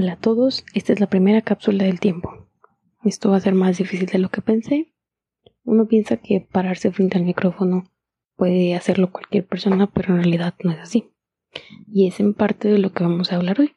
Hola a todos, esta es la primera cápsula del tiempo. Esto va a ser más difícil de lo que pensé. Uno piensa que pararse frente al micrófono puede hacerlo cualquier persona, pero en realidad no es así. Y es en parte de lo que vamos a hablar hoy.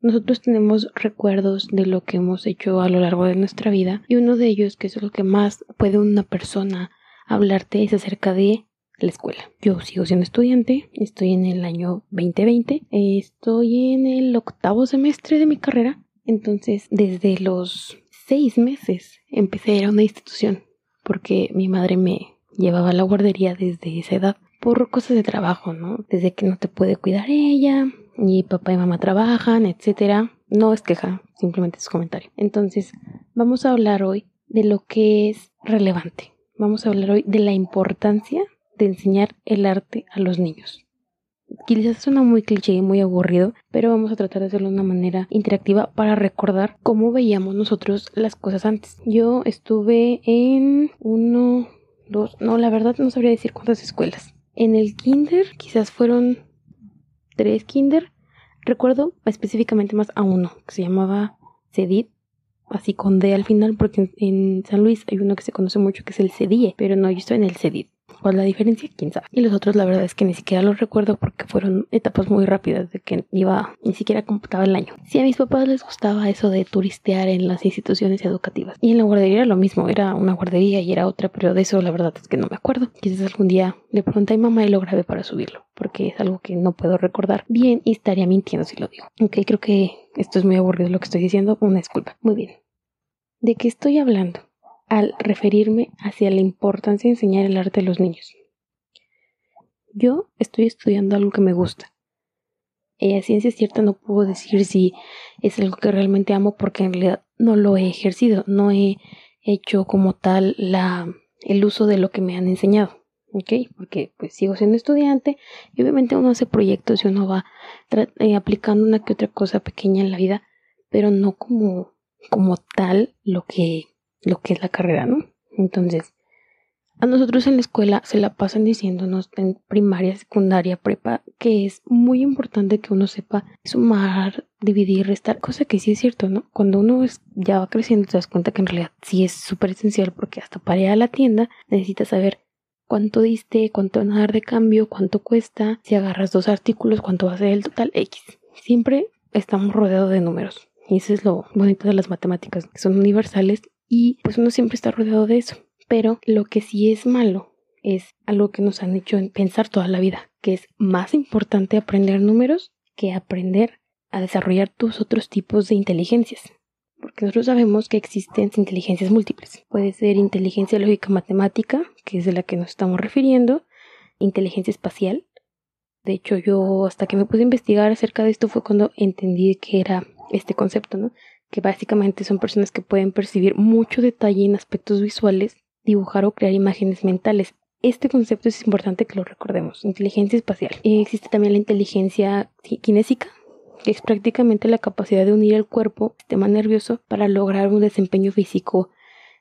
Nosotros tenemos recuerdos de lo que hemos hecho a lo largo de nuestra vida y uno de ellos, que es lo que más puede una persona hablarte, es acerca de la escuela. Yo sigo siendo estudiante, estoy en el año 2020, estoy en el octavo semestre de mi carrera, entonces desde los seis meses empecé a ir a una institución porque mi madre me llevaba a la guardería desde esa edad por cosas de trabajo, ¿no? Desde que no te puede cuidar ella, y papá y mamá trabajan, etcétera. No es queja, simplemente es comentario. Entonces, vamos a hablar hoy de lo que es relevante. Vamos a hablar hoy de la importancia de enseñar el arte a los niños. Quizás suena muy cliché y muy aburrido, pero vamos a tratar de hacerlo de una manera interactiva para recordar cómo veíamos nosotros las cosas antes. Yo estuve en uno, dos, no, la verdad no sabría decir cuántas escuelas. En el kinder quizás fueron tres kinder. Recuerdo específicamente más a uno que se llamaba Cedit así con D al final, porque en, San Luis hay uno que se conoce mucho que es el CEDIE, pero no, yo estoy en el CEDID. ¿Cuál la diferencia? ¿Quién sabe? Y los otros la verdad es que ni siquiera los recuerdo porque fueron etapas muy rápidas de que iba, ni siquiera computaba el año. Sí, a mis papás les gustaba eso de turistear en las instituciones educativas. Y en la guardería era lo mismo, era una guardería y era otra, pero de eso la verdad es que no me acuerdo. Quizás algún día le pregunté a mi mamá y lo grabé para subirlo, porque es algo que no puedo recordar bien y estaría mintiendo si lo digo. Ok, creo que esto es muy aburrido lo que estoy diciendo, una disculpa. Muy bien. ¿De qué estoy hablando? Al referirme hacia la importancia de enseñar el arte a los niños. Yo estoy estudiando algo que me gusta. Y a ciencia cierta no puedo decir si es algo que realmente amo porque en realidad no lo he ejercido, no he hecho como tal la, el uso de lo que me han enseñado. ¿ok? Porque pues sigo siendo estudiante y obviamente uno hace proyectos y uno va eh, aplicando una que otra cosa pequeña en la vida, pero no como, como tal lo que lo que es la carrera, ¿no? Entonces, a nosotros en la escuela se la pasan diciéndonos en primaria, secundaria, prepa, que es muy importante que uno sepa sumar, dividir, restar, cosa que sí es cierto, ¿no? Cuando uno ya va creciendo te das cuenta que en realidad sí es súper esencial porque hasta para ir a la tienda necesitas saber cuánto diste, cuánto van a dar de cambio, cuánto cuesta, si agarras dos artículos, cuánto va a ser el total X. Siempre estamos rodeados de números. Y eso es lo bonito de las matemáticas, que son universales y pues uno siempre está rodeado de eso. Pero lo que sí es malo es algo que nos han hecho pensar toda la vida, que es más importante aprender números que aprender a desarrollar tus otros tipos de inteligencias. Porque nosotros sabemos que existen inteligencias múltiples. Puede ser inteligencia lógica matemática, que es de la que nos estamos refiriendo, inteligencia espacial. De hecho, yo hasta que me pude investigar acerca de esto fue cuando entendí que era este concepto, ¿no? Que básicamente son personas que pueden percibir mucho detalle en aspectos visuales, dibujar o crear imágenes mentales. Este concepto es importante que lo recordemos, inteligencia espacial. existe también la inteligencia kinésica, que es prácticamente la capacidad de unir el cuerpo, el sistema nervioso, para lograr un desempeño físico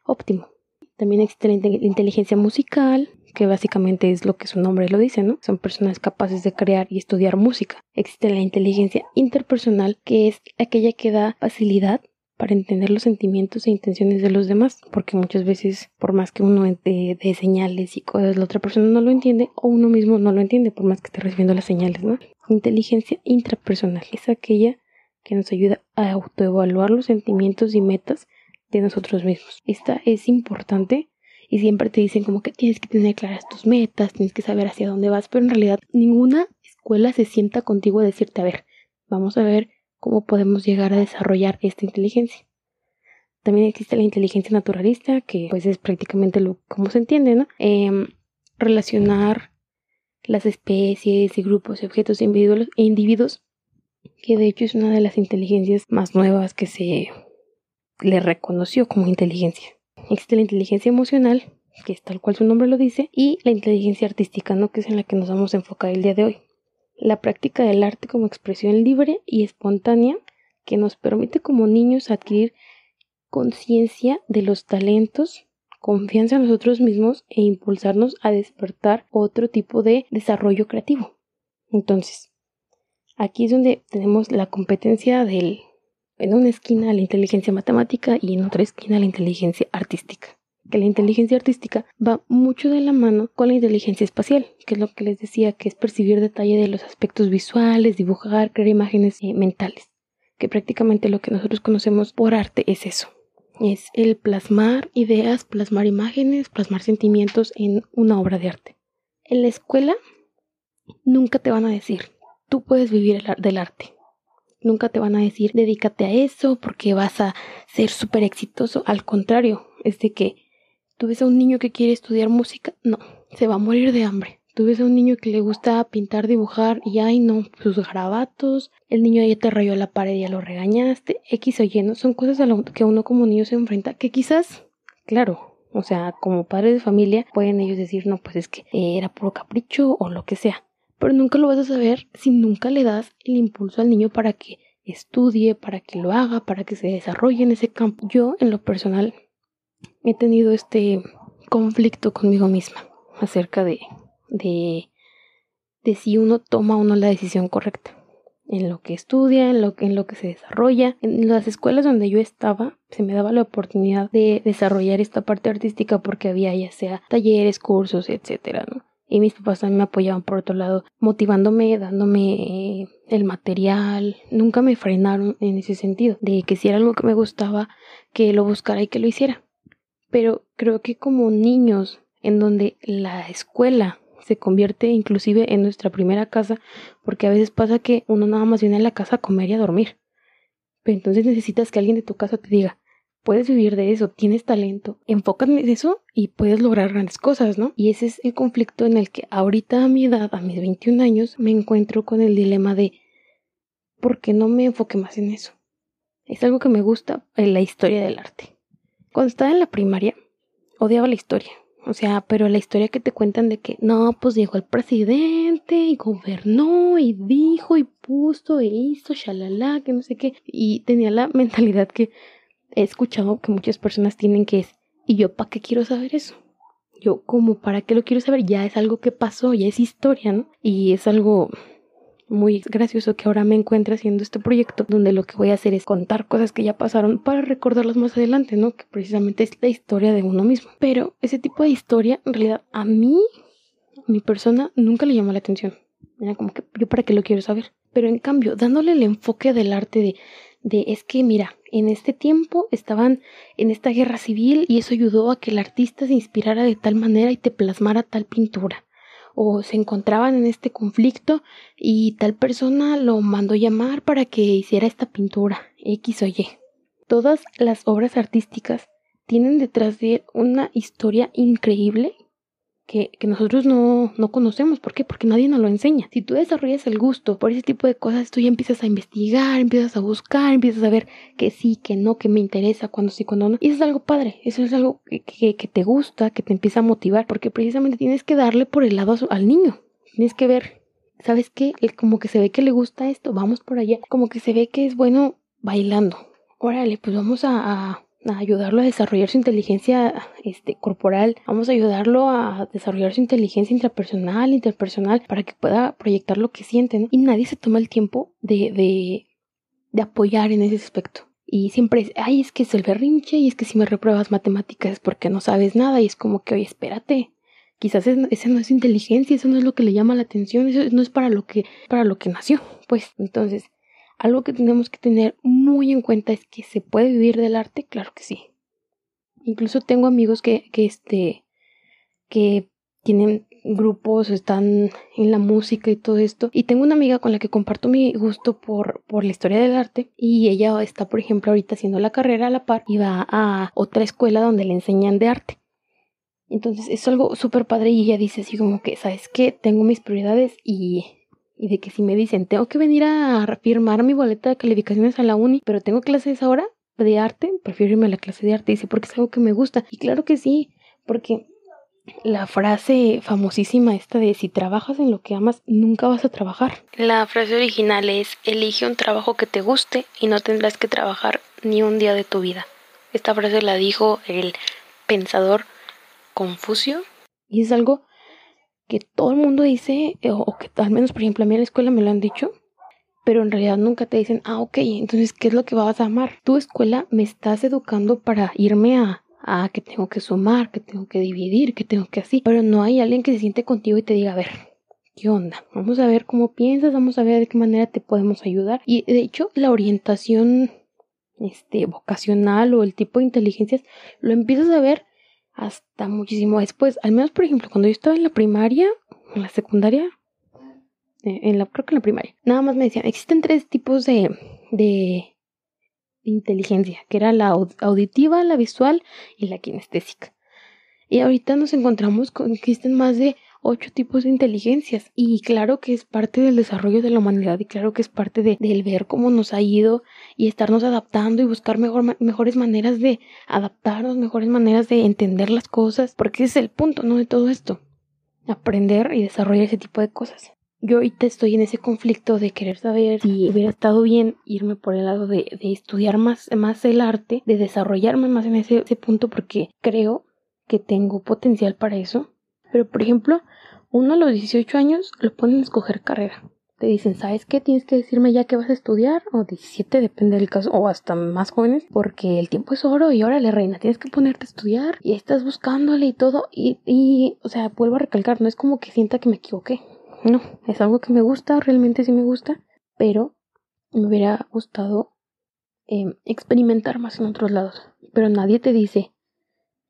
óptimo. También existe la inteligencia musical, que básicamente es lo que su nombre lo dice, ¿no? Son personas capaces de crear y estudiar música. Existe la inteligencia interpersonal, que es aquella que da facilidad para entender los sentimientos e intenciones de los demás, porque muchas veces, por más que uno de, de, señales y cosas, la otra persona no lo entiende o uno mismo no lo entiende, por más que esté recibiendo las señales, ¿no? Inteligencia intrapersonal es aquella que nos ayuda a autoevaluar los sentimientos y metas de nosotros mismos. Esta es importante y siempre te dicen como que tienes que tener claras tus metas, tienes que saber hacia dónde vas, pero en realidad ninguna escuela se sienta contigo a decirte, a ver, vamos a ver cómo podemos llegar a desarrollar esta inteligencia. También existe la inteligencia naturalista, que pues es prácticamente lo como se entiende, ¿no? Em, relacionar las especies y grupos, objetos e individuos, e individuos, que de hecho es una de las inteligencias más nuevas que se le reconoció como inteligencia. Existe la inteligencia emocional, que es tal cual su nombre lo dice, y la inteligencia artística, ¿no? que es en la que nos vamos a enfocar el día de hoy. La práctica del arte como expresión libre y espontánea que nos permite como niños adquirir conciencia de los talentos, confianza en nosotros mismos e impulsarnos a despertar otro tipo de desarrollo creativo. Entonces, aquí es donde tenemos la competencia del en una esquina la inteligencia matemática y en otra esquina la inteligencia artística. Que la inteligencia artística va mucho de la mano con la inteligencia espacial, que es lo que les decía, que es percibir detalle de los aspectos visuales, dibujar, crear imágenes eh, mentales. Que prácticamente lo que nosotros conocemos por arte es eso. Es el plasmar ideas, plasmar imágenes, plasmar sentimientos en una obra de arte. En la escuela nunca te van a decir, tú puedes vivir del arte Nunca te van a decir, dedícate a eso porque vas a ser súper exitoso. Al contrario, es de que tú ves a un niño que quiere estudiar música, no, se va a morir de hambre. Tú ves a un niño que le gusta pintar, dibujar y ay no, sus garabatos, el niño ya te rayó la pared y ya lo regañaste, X o Y, ¿no? Son cosas a lo que uno como niño se enfrenta que quizás, claro, o sea, como padres de familia pueden ellos decir, no, pues es que era puro capricho o lo que sea pero nunca lo vas a saber si nunca le das el impulso al niño para que estudie, para que lo haga, para que se desarrolle en ese campo. Yo, en lo personal, he tenido este conflicto conmigo misma acerca de, de, si uno toma o no la decisión correcta en lo que estudia, en lo, en lo que se desarrolla. En las escuelas donde yo estaba, se me daba la oportunidad de desarrollar esta parte artística porque había ya sea talleres, cursos, etcétera, ¿no? Y mis papás también me apoyaban por otro lado, motivándome, dándome el material, nunca me frenaron en ese sentido, de que si era algo que me gustaba, que lo buscara y que lo hiciera. Pero creo que como niños, en donde la escuela se convierte inclusive en nuestra primera casa, porque a veces pasa que uno nada más viene a la casa a comer y a dormir. Pero entonces necesitas que alguien de tu casa te diga, puedes vivir de eso, tienes talento, enfócate en eso y puedes lograr grandes cosas, ¿no? Y ese es el conflicto en el que ahorita a mi edad, a mis 21 años, me encuentro con el dilema de ¿por qué no me enfoque más en eso? Es algo que me gusta en la historia del arte. Cuando estaba en la primaria, odiaba la historia. O sea, pero la historia que te cuentan de que no, pues llegó el presidente y gobernó y dijo y puso e hizo, shalala, que no sé qué. Y tenía la mentalidad que he escuchado que muchas personas tienen que es, ¿y yo para qué quiero saber eso? Yo como para qué lo quiero saber, ya es algo que pasó, ya es historia, ¿no? Y es algo muy gracioso que ahora me encuentre haciendo este proyecto donde lo que voy a hacer es contar cosas que ya pasaron para recordarlas más adelante, ¿no? Que precisamente es la historia de uno mismo. Pero ese tipo de historia, en realidad, a mí, mi persona, nunca le llamó la atención. Era como que yo para qué lo quiero saber. Pero en cambio, dándole el enfoque del arte de de es que mira, en este tiempo estaban en esta guerra civil y eso ayudó a que el artista se inspirara de tal manera y te plasmara tal pintura. O se encontraban en este conflicto y tal persona lo mandó llamar para que hiciera esta pintura, X o Y. Todas las obras artísticas tienen detrás de una historia increíble que, que nosotros no, no, conocemos. ¿Por qué? Porque nadie nos lo enseña. Si tú desarrollas el gusto por ese tipo de cosas, tú ya empiezas a investigar, empiezas a buscar, empiezas a ver que sí, que no, que me interesa, cuando sí, cuando no. Y eso es algo padre, eso es algo que, que, te gusta, que te empieza a motivar, porque precisamente tienes que darle por el lado al niño. Tienes que ver, ¿sabes qué? Como que se ve que le gusta esto, vamos por allá. Como que se ve que es bueno bailando. Órale, pues vamos a a ayudarlo a desarrollar su inteligencia este, corporal, vamos a ayudarlo a desarrollar su inteligencia intrapersonal, interpersonal, para que pueda proyectar lo que siente, Y nadie se toma el tiempo de, de, de apoyar en ese aspecto. Y siempre es, ay, es que es el berrinche, y es que si me repruebas matemáticas es porque no sabes nada, y es como que, oye, espérate, quizás esa no es inteligencia, eso no es lo que le llama la atención, eso no es para lo que, para lo que nació. Pues entonces, algo que tenemos que tener muy en cuenta es que se puede vivir del arte, claro que sí. Incluso tengo amigos que, que este que tienen grupos, están en la música y todo esto. Y tengo una amiga con la que comparto mi gusto por, por la historia del arte. Y ella está, por ejemplo, ahorita haciendo la carrera a la par y va a otra escuela donde le enseñan de arte. Entonces es algo súper padre y ella dice así como que, ¿sabes qué? Tengo mis prioridades y y de que si me dicen, tengo que venir a firmar mi boleta de calificaciones a la uni, pero tengo clases ahora de arte, prefiero irme a la clase de arte, dice, porque es algo que me gusta. Y claro que sí, porque la frase famosísima esta de si trabajas en lo que amas, nunca vas a trabajar. La frase original es, elige un trabajo que te guste y no tendrás que trabajar ni un día de tu vida. Esta frase la dijo el pensador Confucio y es algo que todo el mundo dice, eh, o que al menos por ejemplo a mí en la escuela me lo han dicho, pero en realidad nunca te dicen, ah, ok, entonces, ¿qué es lo que vas a amar? Tu escuela me estás educando para irme a, a que tengo que sumar, que tengo que dividir, que tengo que así, pero no hay alguien que se siente contigo y te diga, a ver, ¿qué onda? Vamos a ver cómo piensas, vamos a ver de qué manera te podemos ayudar. Y de hecho, la orientación este, vocacional o el tipo de inteligencias lo empiezas a ver hasta muchísimo después. Al menos, por ejemplo, cuando yo estaba en la primaria, en la secundaria, eh, en la, creo que en la primaria, nada más me decían, existen tres tipos de, de, inteligencia, que era la auditiva, la visual y la kinestésica. Y ahorita nos encontramos con que existen más de ocho tipos de inteligencias. Y claro que es parte del desarrollo de la humanidad y claro que es parte de, del ver cómo nos ha ido y estarnos adaptando y buscar mejor, mejores maneras de adaptarnos, mejores maneras de entender las cosas, porque ese es el punto, ¿no? De todo esto. Aprender y desarrollar ese tipo de cosas. Yo ahorita estoy en ese conflicto de querer saber si hubiera estado bien irme por el lado de, de estudiar más, más el arte, de desarrollarme más en ese, ese punto porque creo que tengo potencial para eso. Pero por ejemplo, uno a los 18 años lo ponen a escoger carrera. Te dicen, ¿sabes qué? Tienes que decirme ya que vas a estudiar, o 17, depende del caso, o hasta más jóvenes, porque el tiempo es oro y órale, reina, tienes que ponerte a estudiar y estás buscándole y todo. Y, y, o sea, vuelvo a recalcar, no es como que sienta que me equivoqué. No, es algo que me gusta, realmente sí me gusta, pero me hubiera gustado em, experimentar más en otros lados. Pero nadie te dice,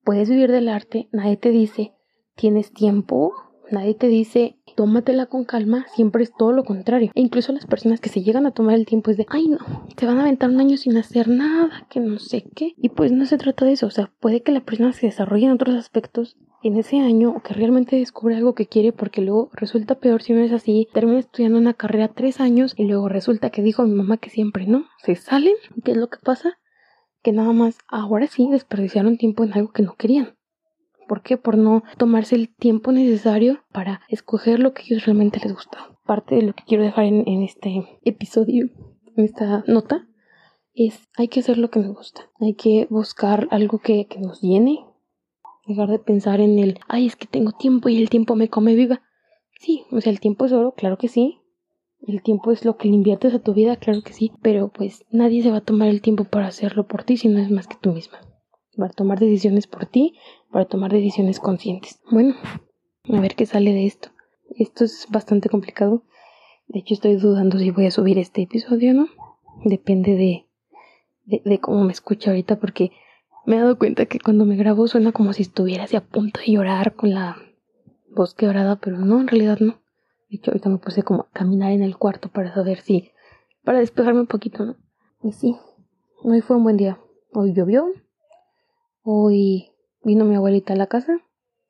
puedes vivir del arte, nadie te dice, tienes tiempo, nadie te dice tómatela con calma, siempre es todo lo contrario. E incluso las personas que se llegan a tomar el tiempo es de, ay no, te van a aventar un año sin hacer nada, que no sé qué. Y pues no se trata de eso, o sea, puede que la persona se desarrolle en otros aspectos en ese año o que realmente descubre algo que quiere porque luego resulta peor si no es así, termina estudiando una carrera tres años y luego resulta que dijo mi mamá que siempre no, se salen, ¿qué es lo que pasa? Que nada más ahora sí desperdiciaron tiempo en algo que no querían. ¿Por qué? Por no tomarse el tiempo necesario para escoger lo que a ellos realmente les gusta. Parte de lo que quiero dejar en, este episodio, en esta nota, es hay que hacer lo que nos gusta. Hay que buscar algo que, que nos llene. Dejar de pensar en el, ay, es que tengo tiempo y el tiempo me come viva. Sí, o sea, el tiempo es oro, claro que sí. El tiempo es lo que le inviertes a tu vida, claro que sí. Pero pues nadie se va a tomar el tiempo para hacerlo por ti si no es más que tú misma para tomar decisiones por ti, para tomar decisiones conscientes. Bueno, a ver qué sale de esto. Esto es bastante complicado. De hecho, estoy dudando si voy a subir este episodio o no. Depende de, de, cómo me escucho ahorita, porque me he dado cuenta que cuando me grabo suena como si estuviera así a punto de llorar con la voz quebrada, pero no, en realidad no. De hecho, ahorita me puse como a caminar en el cuarto para saber si. para despejarme un poquito, ¿no? Y sí, hoy fue un buen día. Hoy llovió, Hoy vino mi abuelita a la casa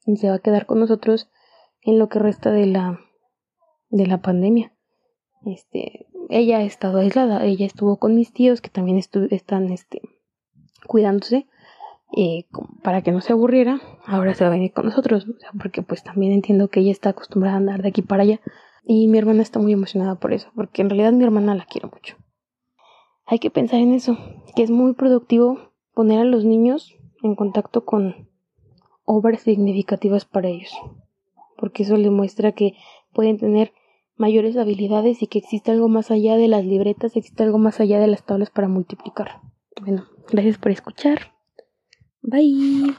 y se va a quedar con nosotros en lo que resta de la de la pandemia. Este, ella ha estado aislada, ella estuvo con mis tíos que también están este cuidándose eh, para que no se aburriera. Ahora se va a venir con nosotros, porque pues también entiendo que ella está acostumbrada a andar de aquí para allá y mi hermana está muy emocionada por eso, porque en realidad mi hermana la quiero mucho. Hay que pensar en eso, que es muy productivo poner a los niños en contacto con obras significativas para ellos, porque eso les muestra que pueden tener mayores habilidades y que existe algo más allá de las libretas, existe algo más allá de las tablas para multiplicar. Bueno, gracias por escuchar. Bye.